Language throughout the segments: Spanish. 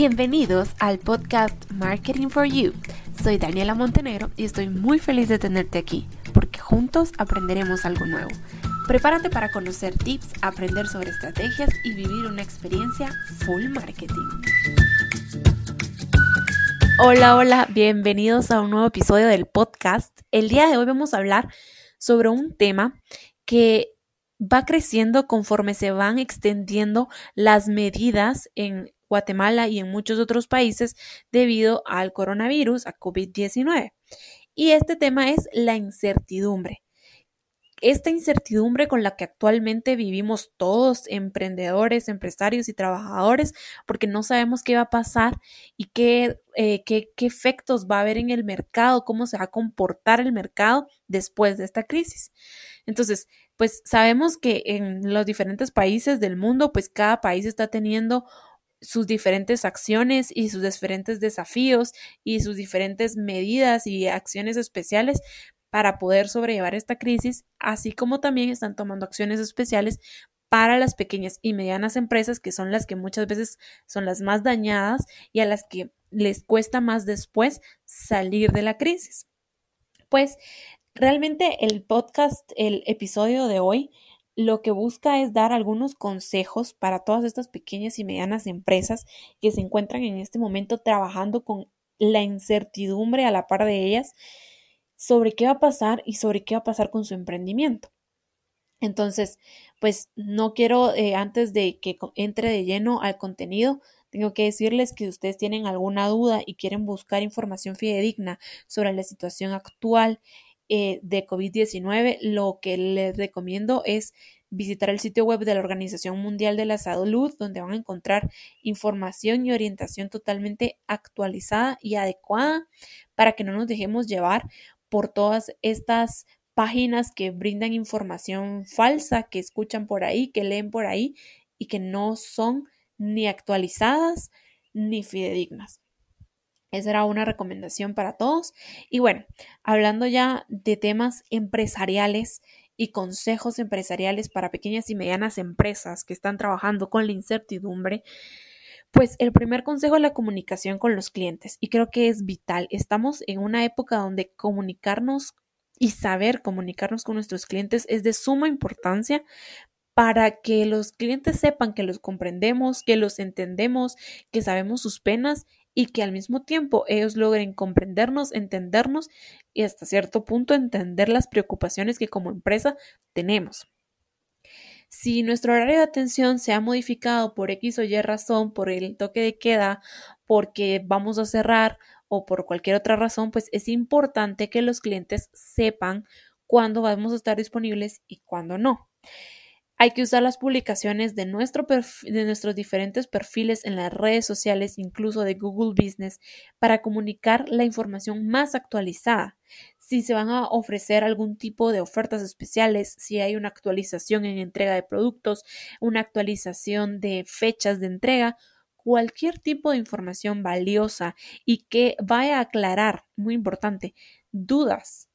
Bienvenidos al podcast Marketing for You. Soy Daniela Montenegro y estoy muy feliz de tenerte aquí porque juntos aprenderemos algo nuevo. Prepárate para conocer tips, aprender sobre estrategias y vivir una experiencia full marketing. Hola, hola, bienvenidos a un nuevo episodio del podcast. El día de hoy vamos a hablar sobre un tema que va creciendo conforme se van extendiendo las medidas en Guatemala y en muchos otros países debido al coronavirus, a COVID-19. Y este tema es la incertidumbre. Esta incertidumbre con la que actualmente vivimos todos, emprendedores, empresarios y trabajadores, porque no sabemos qué va a pasar y qué, eh, qué, qué efectos va a haber en el mercado, cómo se va a comportar el mercado después de esta crisis. Entonces, pues sabemos que en los diferentes países del mundo, pues cada país está teniendo sus diferentes acciones y sus diferentes desafíos y sus diferentes medidas y acciones especiales para poder sobrellevar esta crisis, así como también están tomando acciones especiales para las pequeñas y medianas empresas, que son las que muchas veces son las más dañadas y a las que les cuesta más después salir de la crisis. Pues realmente el podcast, el episodio de hoy, lo que busca es dar algunos consejos para todas estas pequeñas y medianas empresas que se encuentran en este momento trabajando con la incertidumbre a la par de ellas sobre qué va a pasar y sobre qué va a pasar con su emprendimiento. Entonces, pues no quiero, eh, antes de que entre de lleno al contenido, tengo que decirles que si ustedes tienen alguna duda y quieren buscar información fidedigna sobre la situación actual eh, de COVID-19, lo que les recomiendo es visitar el sitio web de la Organización Mundial de la Salud, donde van a encontrar información y orientación totalmente actualizada y adecuada para que no nos dejemos llevar por todas estas páginas que brindan información falsa, que escuchan por ahí, que leen por ahí y que no son ni actualizadas ni fidedignas. Esa era una recomendación para todos. Y bueno, hablando ya de temas empresariales y consejos empresariales para pequeñas y medianas empresas que están trabajando con la incertidumbre, pues el primer consejo es la comunicación con los clientes y creo que es vital. Estamos en una época donde comunicarnos y saber comunicarnos con nuestros clientes es de suma importancia para que los clientes sepan que los comprendemos, que los entendemos, que sabemos sus penas y que al mismo tiempo ellos logren comprendernos, entendernos y hasta cierto punto entender las preocupaciones que como empresa tenemos. Si nuestro horario de atención se ha modificado por X o Y razón, por el toque de queda, porque vamos a cerrar o por cualquier otra razón, pues es importante que los clientes sepan cuándo vamos a estar disponibles y cuándo no. Hay que usar las publicaciones de, nuestro de nuestros diferentes perfiles en las redes sociales, incluso de Google Business, para comunicar la información más actualizada. Si se van a ofrecer algún tipo de ofertas especiales, si hay una actualización en entrega de productos, una actualización de fechas de entrega, cualquier tipo de información valiosa y que vaya a aclarar, muy importante, dudas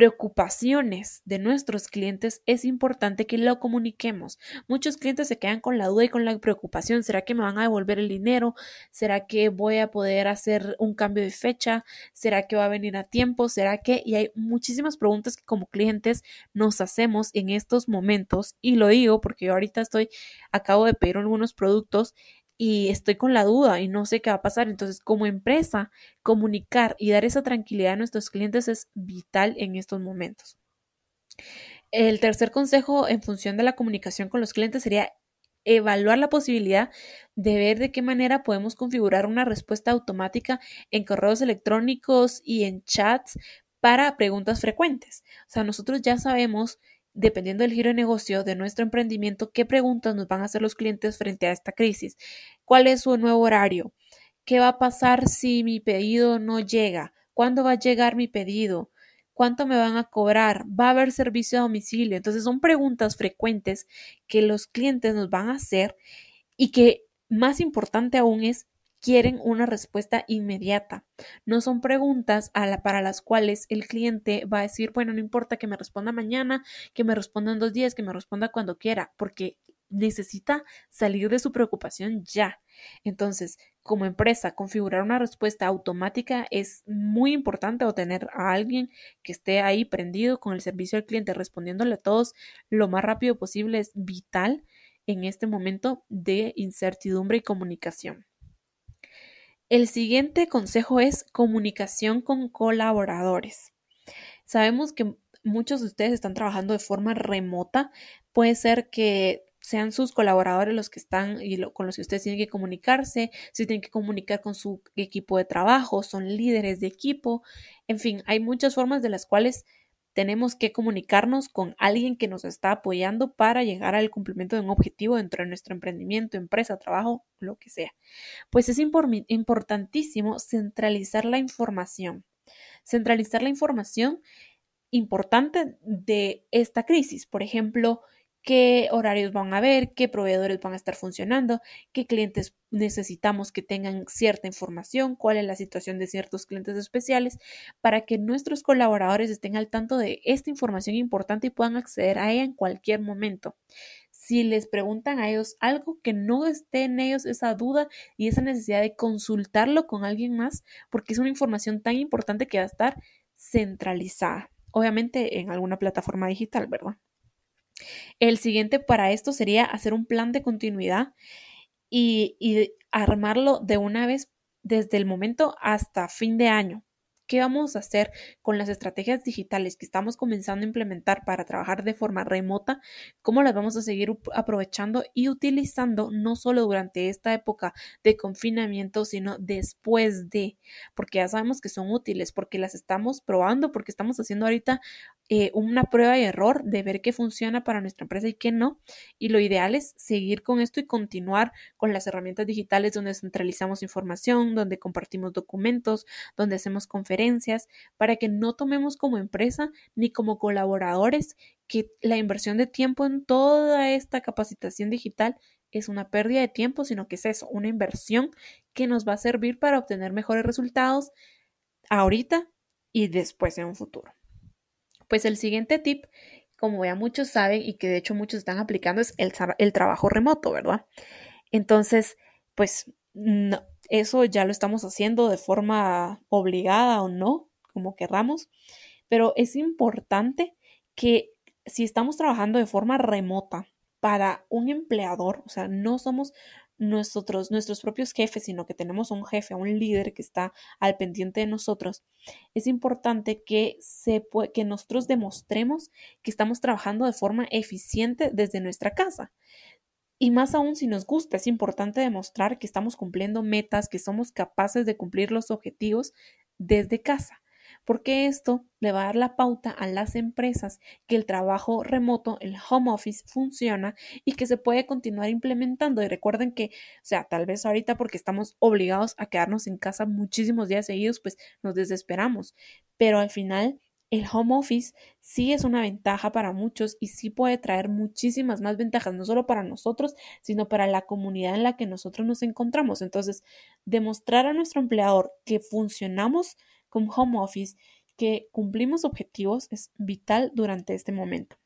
preocupaciones de nuestros clientes, es importante que lo comuniquemos. Muchos clientes se quedan con la duda y con la preocupación. ¿Será que me van a devolver el dinero? ¿Será que voy a poder hacer un cambio de fecha? ¿Será que va a venir a tiempo? ¿Será que? Y hay muchísimas preguntas que como clientes nos hacemos en estos momentos y lo digo porque yo ahorita estoy, acabo de pedir algunos productos y estoy con la duda y no sé qué va a pasar. Entonces, como empresa, comunicar y dar esa tranquilidad a nuestros clientes es vital en estos momentos. El tercer consejo en función de la comunicación con los clientes sería evaluar la posibilidad de ver de qué manera podemos configurar una respuesta automática en correos electrónicos y en chats para preguntas frecuentes. O sea, nosotros ya sabemos dependiendo del giro de negocio de nuestro emprendimiento, qué preguntas nos van a hacer los clientes frente a esta crisis. ¿Cuál es su nuevo horario? ¿Qué va a pasar si mi pedido no llega? ¿Cuándo va a llegar mi pedido? ¿Cuánto me van a cobrar? ¿Va a haber servicio a domicilio? Entonces son preguntas frecuentes que los clientes nos van a hacer y que más importante aún es quieren una respuesta inmediata. No son preguntas para las cuales el cliente va a decir, bueno, no importa que me responda mañana, que me responda en dos días, que me responda cuando quiera, porque necesita salir de su preocupación ya. Entonces, como empresa, configurar una respuesta automática es muy importante o tener a alguien que esté ahí prendido con el servicio al cliente respondiéndole a todos lo más rápido posible es vital en este momento de incertidumbre y comunicación. El siguiente consejo es comunicación con colaboradores. Sabemos que muchos de ustedes están trabajando de forma remota. Puede ser que sean sus colaboradores los que están y con los que ustedes tienen que comunicarse, si tienen que comunicar con su equipo de trabajo, son líderes de equipo, en fin, hay muchas formas de las cuales tenemos que comunicarnos con alguien que nos está apoyando para llegar al cumplimiento de un objetivo dentro de nuestro emprendimiento, empresa, trabajo, lo que sea. Pues es importantísimo centralizar la información. Centralizar la información importante de esta crisis. Por ejemplo, qué horarios van a haber, qué proveedores van a estar funcionando, qué clientes necesitamos que tengan cierta información, cuál es la situación de ciertos clientes especiales, para que nuestros colaboradores estén al tanto de esta información importante y puedan acceder a ella en cualquier momento. Si les preguntan a ellos algo que no esté en ellos esa duda y esa necesidad de consultarlo con alguien más, porque es una información tan importante que va a estar centralizada, obviamente en alguna plataforma digital, ¿verdad? El siguiente para esto sería hacer un plan de continuidad y, armarlo de una vez desde el momento hasta fin de año. ¿Qué vamos a hacer con las estrategias digitales que estamos comenzando a implementar para trabajar de forma remota? ¿Cómo las vamos a seguir aprovechando y utilizando no solo durante esta época de confinamiento, sino después de? Porque ya sabemos que son útiles, porque las estamos probando, porque estamos haciendo ahorita eh, una prueba y error de ver qué funciona para nuestra empresa y qué no. Y lo ideal es seguir con esto y continuar con las herramientas digitales donde centralizamos información, donde compartimos documentos, donde hacemos conferencias, para que no tomemos como empresa ni como colaboradores que la inversión de tiempo en toda esta capacitación digital es una pérdida de tiempo, sino que es eso, una inversión que nos va a servir para obtener mejores resultados ahorita y después en un futuro. Pues el siguiente tip, como ya muchos saben y que de hecho muchos están aplicando, es el, trabajo remoto, ¿verdad? Entonces, pues no, eso ya lo estamos haciendo de forma obligada o no, como querramos, pero es importante que si estamos trabajando de forma remota para un empleador, o sea, no somos nosotros, nuestros propios jefes, sino que tenemos un jefe, un líder que está al pendiente de nosotros, es importante que, se que nosotros demostremos que estamos trabajando de forma eficiente desde nuestra casa. Y más aún si nos gusta, es importante demostrar que estamos cumpliendo metas, que somos capaces de cumplir los objetivos desde casa porque esto le va a dar la pauta a las empresas que el trabajo remoto, el home office, funciona y que se puede continuar implementando. Y recuerden que, o sea, tal vez ahorita porque estamos obligados a quedarnos en casa muchísimos días seguidos, pues nos desesperamos, pero al final el home office sí es una ventaja para muchos y sí puede traer muchísimas más ventajas, no solo para nosotros, sino para la comunidad en la que nosotros nos encontramos. Entonces, demostrar a nuestro empleador que funcionamos con home office, que cumplimos objetivos es vital durante este momento.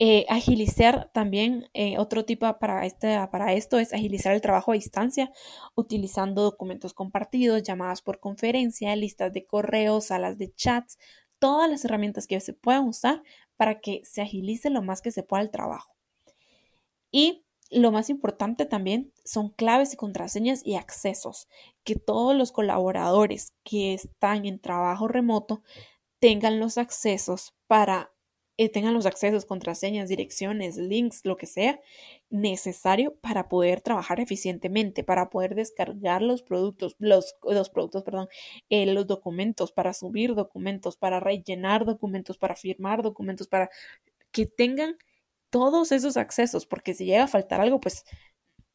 Eh, agilizar también, eh, otro tipo para, este, para esto es agilizar el trabajo a distancia, utilizando documentos compartidos, llamadas por conferencia, listas de correos, salas de chats, todas las herramientas que se puedan usar para que se agilice lo más que se pueda el trabajo. Y lo más importante también son claves y contraseñas y accesos, que todos los colaboradores que están en trabajo remoto tengan los accesos para eh, tengan los accesos, contraseñas, direcciones, links, lo que sea necesario para poder trabajar eficientemente, para poder descargar los productos, los, los productos, perdón, eh, los documentos, para subir documentos, para rellenar documentos, para firmar documentos, para que tengan todos esos accesos, porque si llega a faltar algo, pues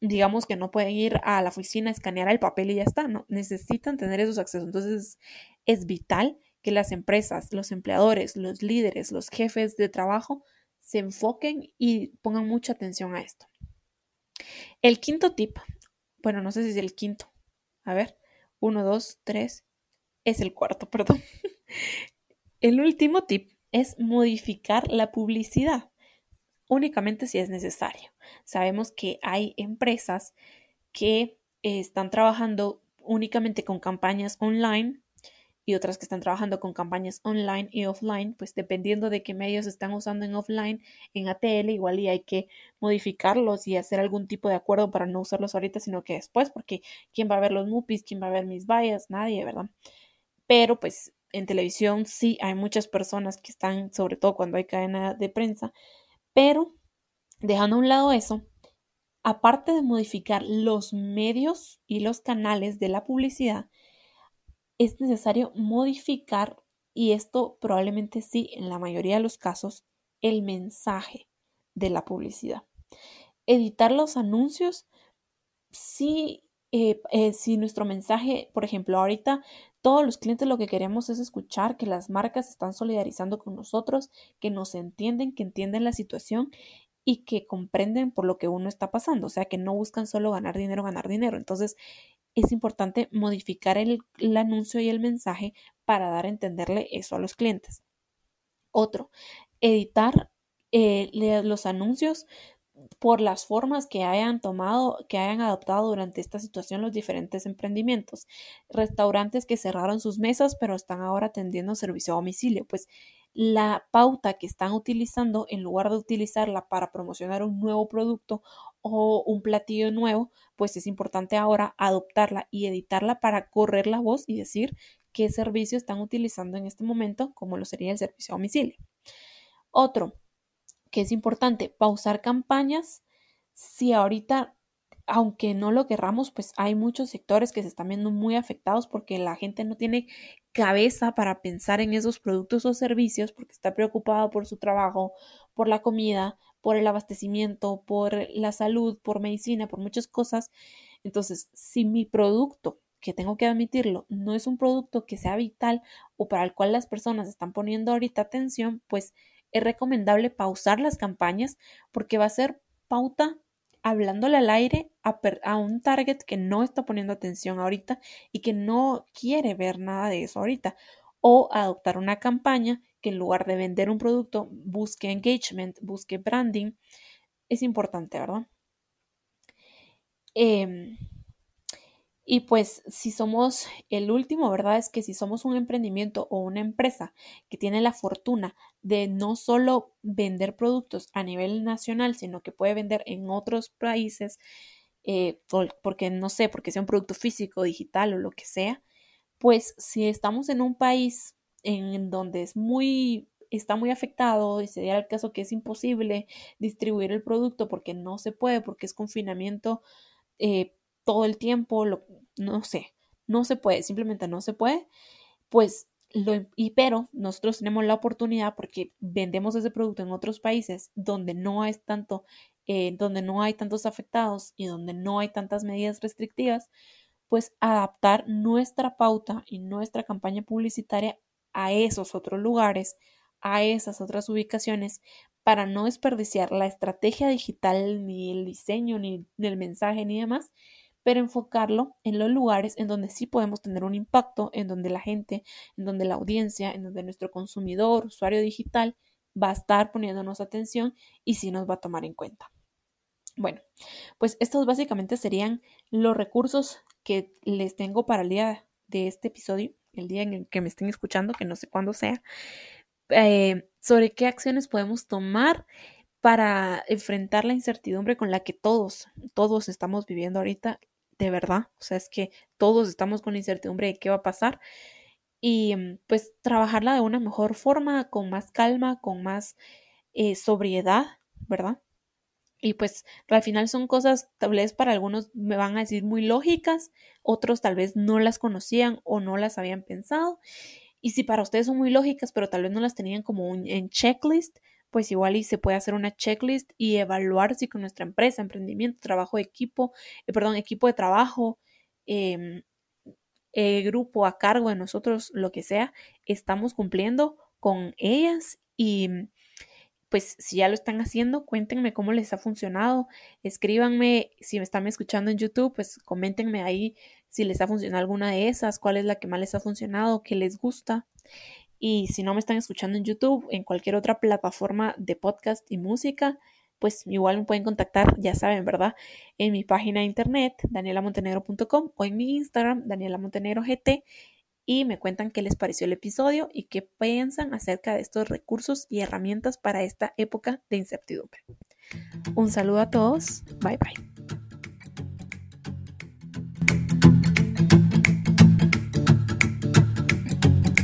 digamos que no pueden ir a la oficina, a escanear el papel y ya está, ¿no? Necesitan tener esos accesos. Entonces es vital que las empresas, los empleadores, los líderes, los jefes de trabajo se enfoquen y pongan mucha atención a esto. El quinto tip, bueno, no sé si es el quinto. A ver, uno, dos, tres, es el cuarto, perdón. El último tip es modificar la publicidad únicamente si es necesario. Sabemos que hay empresas que están trabajando únicamente con campañas online y otras que están trabajando con campañas online y offline, pues dependiendo de qué medios están usando en offline, en ATL igual y hay que modificarlos y hacer algún tipo de acuerdo para no usarlos ahorita, sino que después, porque ¿quién va a ver los mupis? ¿Quién va a ver mis vallas? Nadie, ¿verdad? Pero pues en televisión sí hay muchas personas que están, sobre todo cuando hay cadena de prensa, pero dejando a un lado eso, aparte de modificar los medios y los canales de la publicidad, es necesario modificar, y esto probablemente sí, en la mayoría de los casos, el mensaje de la publicidad. Editar los anuncios, si, eh, eh, si nuestro mensaje, por ejemplo, ahorita todos los clientes lo que queremos es escuchar que las marcas están solidarizando con nosotros, que nos entienden, que entienden la situación y que comprenden por lo que uno está pasando, o sea, que no buscan solo ganar dinero, ganar dinero. Entonces, es importante modificar el, anuncio y el mensaje para dar a entenderle eso a los clientes. Otro, editar eh, los anuncios por las formas que hayan tomado, que hayan adoptado durante esta situación los diferentes emprendimientos. Restaurantes que cerraron sus mesas, pero están ahora atendiendo servicio a domicilio. Pues la pauta que están utilizando, en lugar de utilizarla para promocionar un nuevo producto o un platillo nuevo, pues es importante ahora adoptarla y editarla para correr la voz y decir qué servicio están utilizando en este momento, como lo sería el servicio a domicilio. Otro, que es importante, pausar campañas si ahorita aunque no lo querramos, pues hay muchos sectores que se están viendo muy afectados porque la gente no tiene cabeza para pensar en esos productos o servicios porque está preocupado por su trabajo, por la comida, por el abastecimiento, por la salud, por medicina, por muchas cosas. Entonces, si mi producto, que tengo que admitirlo, no es un producto que sea vital o para el cual las personas están poniendo ahorita atención, pues es recomendable pausar las campañas porque va a ser pauta hablándole al aire a, un target que no está poniendo atención ahorita y que no quiere ver nada de eso ahorita. O adoptar una campaña que en lugar de vender un producto busque engagement, busque branding. Es importante, ¿verdad? Eh, y pues si somos el último, ¿verdad? Es que si somos un emprendimiento o una empresa que tiene la fortuna de no solo vender productos a nivel nacional, sino que puede vender en otros países, eh, porque no sé, porque sea un producto físico, digital o lo que sea, pues si estamos en un país en donde es muy está muy afectado y sería el caso que es imposible distribuir el producto porque no se puede, porque es confinamiento eh, todo el tiempo, lo, no sé, no se puede, simplemente no se puede, pues lo, y pero nosotros tenemos la oportunidad porque vendemos ese producto en otros países donde no hay tanto, eh, donde no hay tantos afectados y donde no hay tantas medidas restrictivas, pues adaptar nuestra pauta y nuestra campaña publicitaria a esos otros lugares, a esas otras ubicaciones, para no desperdiciar la estrategia digital, ni el diseño, ni el mensaje, ni demás, enfocarlo en los lugares en donde sí podemos tener un impacto, en donde la gente, en donde la audiencia, en donde nuestro consumidor, usuario digital, va a estar poniéndonos atención y sí nos va a tomar en cuenta. Bueno, pues estos básicamente serían los recursos que les tengo para el día de este episodio, el día en el que me estén escuchando, que no sé cuándo sea, eh, sobre qué acciones podemos tomar para enfrentar la incertidumbre con la que todos, todos estamos viviendo ahorita, de verdad. O sea, es que todos estamos con incertidumbre de qué va a pasar y mm, pues trabajarla de una mejor forma, con más calma, con más eh, sobriedad, ¿verdad? Y pues al final son cosas, tal vez para algunos me van a decir muy lógicas, otros tal vez no las conocían o no las habían pensado. Y si para ustedes son muy lógicas, pero tal vez no las tenían como en checklist, pues igual y se puede hacer una checklist y evaluar si con nuestra empresa, emprendimiento, trabajo de equipo, eh, perdón, equipo de trabajo, em, eh, grupo a cargo de nosotros, lo que sea, estamos cumpliendo con ellas y pues si ya lo están haciendo, cuéntenme cómo les ha funcionado, escríbanme, si me están escuchando en YouTube, pues coméntenme ahí si les ha funcionado alguna de esas, cuál es la que más les ha funcionado, qué les gusta. Y si no me están escuchando en YouTube, en cualquier otra plataforma de podcast y música, pues igual me pueden contactar, ya saben, ¿verdad? En mi página de internet, danielamontenegro.com o en mi Instagram, danielamontenegrogt y me cuentan qué les pareció el episodio y qué piensan acerca de estos recursos y herramientas para esta época de incertidumbre. Un saludo a todos, bye bye.